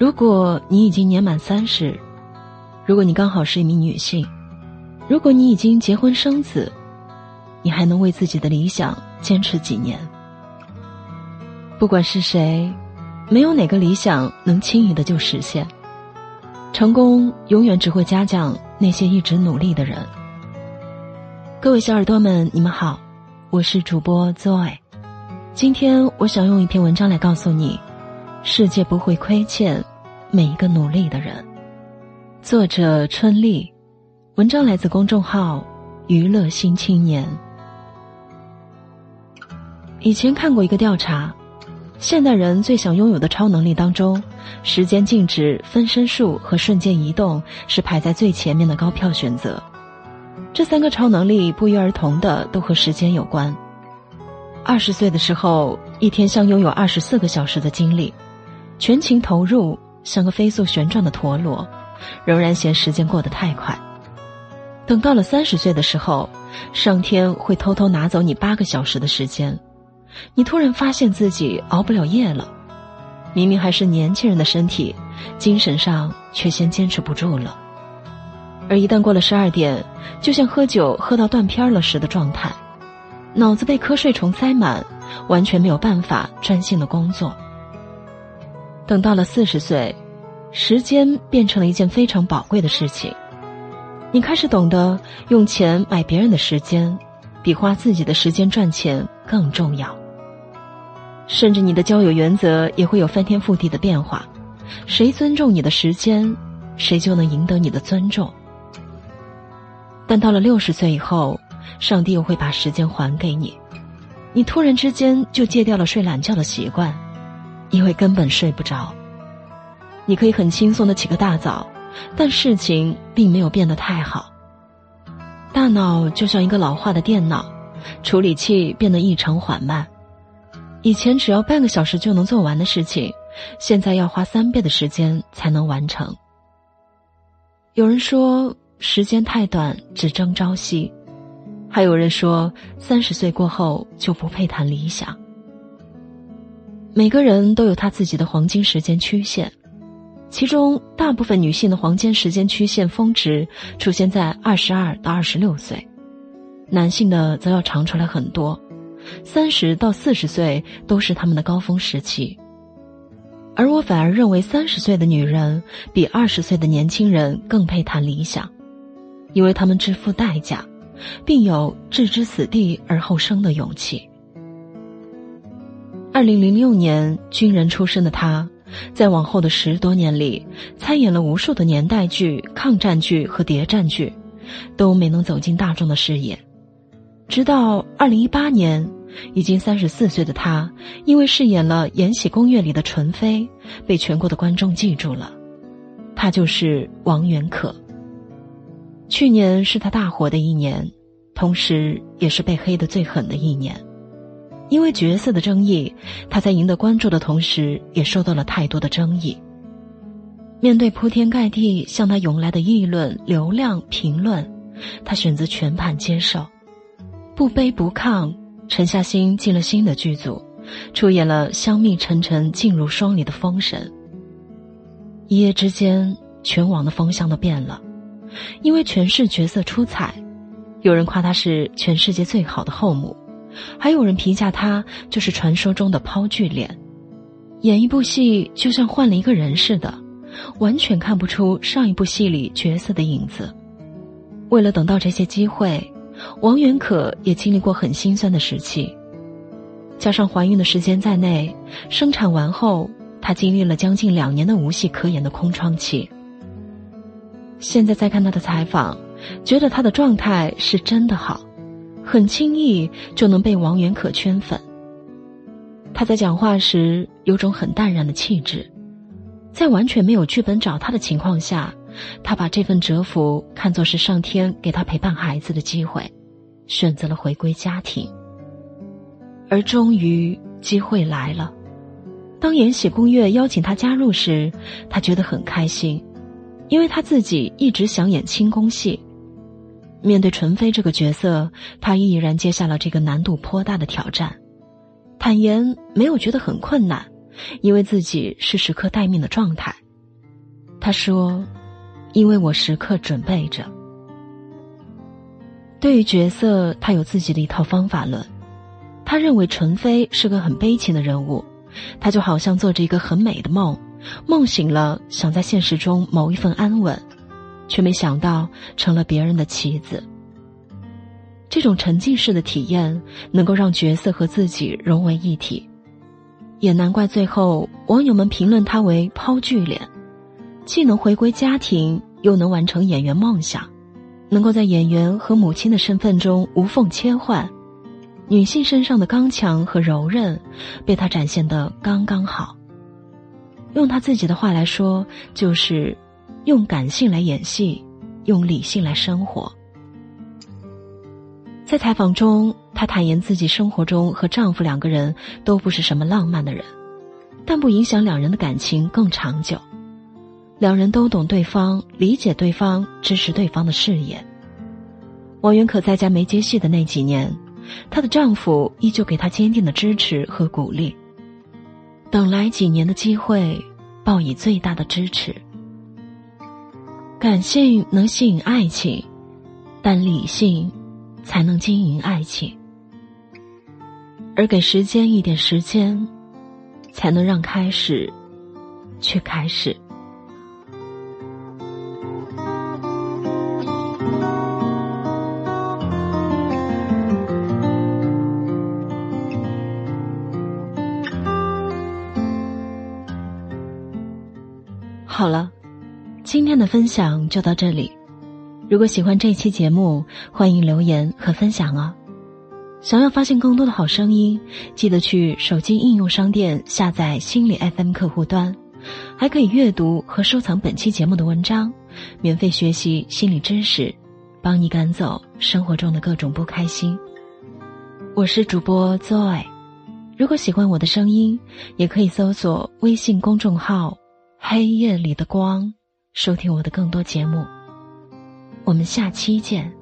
如果你已经年满三十，如果你刚好是一名女性，如果你已经结婚生子，你还能为自己的理想坚持几年？不管是谁，没有哪个理想能轻易的就实现。成功永远只会嘉奖那些一直努力的人。各位小耳朵们，你们好，我是主播 Zoe。今天我想用一篇文章来告诉你，世界不会亏欠每一个努力的人。作者春丽，文章来自公众号“娱乐新青年”。以前看过一个调查。现代人最想拥有的超能力当中，时间静止、分身术和瞬间移动是排在最前面的高票选择。这三个超能力不约而同的都和时间有关。二十岁的时候，一天像拥有二十四个小时的精力，全情投入，像个飞速旋转的陀螺，仍然嫌时间过得太快。等到了三十岁的时候，上天会偷偷拿走你八个小时的时间。你突然发现自己熬不了夜了，明明还是年轻人的身体，精神上却先坚持不住了。而一旦过了十二点，就像喝酒喝到断片了时的状态，脑子被瞌睡虫塞满，完全没有办法专心的工作。等到了四十岁，时间变成了一件非常宝贵的事情，你开始懂得用钱买别人的时间，比花自己的时间赚钱更重要。甚至你的交友原则也会有翻天覆地的变化，谁尊重你的时间，谁就能赢得你的尊重。但到了六十岁以后，上帝又会把时间还给你，你突然之间就戒掉了睡懒觉的习惯，因为根本睡不着。你可以很轻松的起个大早，但事情并没有变得太好。大脑就像一个老化的电脑，处理器变得异常缓慢。以前只要半个小时就能做完的事情，现在要花三倍的时间才能完成。有人说时间太短，只争朝夕；还有人说三十岁过后就不配谈理想。每个人都有他自己的黄金时间曲线，其中大部分女性的黄金时间曲线峰值出现在二十二到二十六岁，男性的则要长出来很多。三十到四十岁都是他们的高峰时期，而我反而认为三十岁的女人比二十岁的年轻人更配谈理想，因为他们支付代价，并有置之死地而后生的勇气。二零零六年军人出身的他，在往后的十多年里，参演了无数的年代剧、抗战剧和谍战剧，都没能走进大众的视野。直到二零一八年，已经三十四岁的他，因为饰演了《延禧攻略》里的纯妃，被全国的观众记住了。他就是王源可。去年是他大火的一年，同时也是被黑的最狠的一年。因为角色的争议，他在赢得关注的同时，也受到了太多的争议。面对铺天盖地向他涌来的议论、流量、评论，他选择全盘接受。不卑不亢，沉下心进了新的剧组，出演了香蜜沉沉烬如霜里的封神。一夜之间，全网的风向都变了，因为诠释角色出彩，有人夸他是全世界最好的后母，还有人评价他就是传说中的抛剧脸。演一部戏就像换了一个人似的，完全看不出上一部戏里角色的影子。为了等到这些机会。王源可也经历过很心酸的时期，加上怀孕的时间在内，生产完后，她经历了将近两年的无戏可演的空窗期。现在再看她的采访，觉得她的状态是真的好，很轻易就能被王源可圈粉。他在讲话时有种很淡然的气质，在完全没有剧本找他的情况下。他把这份蛰伏看作是上天给他陪伴孩子的机会，选择了回归家庭。而终于机会来了，当《延禧攻略》邀请他加入时，他觉得很开心，因为他自己一直想演清宫戏。面对纯妃这个角色，他毅然接下了这个难度颇大的挑战，坦言没有觉得很困难，因为自己是时刻待命的状态。他说：“因为我时刻准备着。”对于角色，他有自己的一套方法论。他认为纯妃是个很悲情的人物，他就好像做着一个很美的梦，梦醒了，想在现实中谋一份安稳，却没想到成了别人的棋子。这种沉浸式的体验，能够让角色和自己融为一体，也难怪最后网友们评论他为“抛剧脸”，既能回归家庭，又能完成演员梦想。能够在演员和母亲的身份中无缝切换，女性身上的刚强和柔韧，被他展现的刚刚好。用他自己的话来说，就是用感性来演戏，用理性来生活。在采访中，她坦言自己生活中和丈夫两个人都不是什么浪漫的人，但不影响两人的感情更长久。两人都懂对方，理解对方，支持对方的事业。王源可在家没接戏的那几年，她的丈夫依旧给她坚定的支持和鼓励。等来几年的机会，报以最大的支持。感性能吸引爱情，但理性才能经营爱情。而给时间一点时间，才能让开始，去开始。好了，今天的分享就到这里。如果喜欢这期节目，欢迎留言和分享哦。想要发现更多的好声音，记得去手机应用商店下载心理 FM 客户端，还可以阅读和收藏本期节目的文章，免费学习心理知识，帮你赶走生活中的各种不开心。我是主播 Zoe，如果喜欢我的声音，也可以搜索微信公众号。黑夜里的光，收听我的更多节目。我们下期见。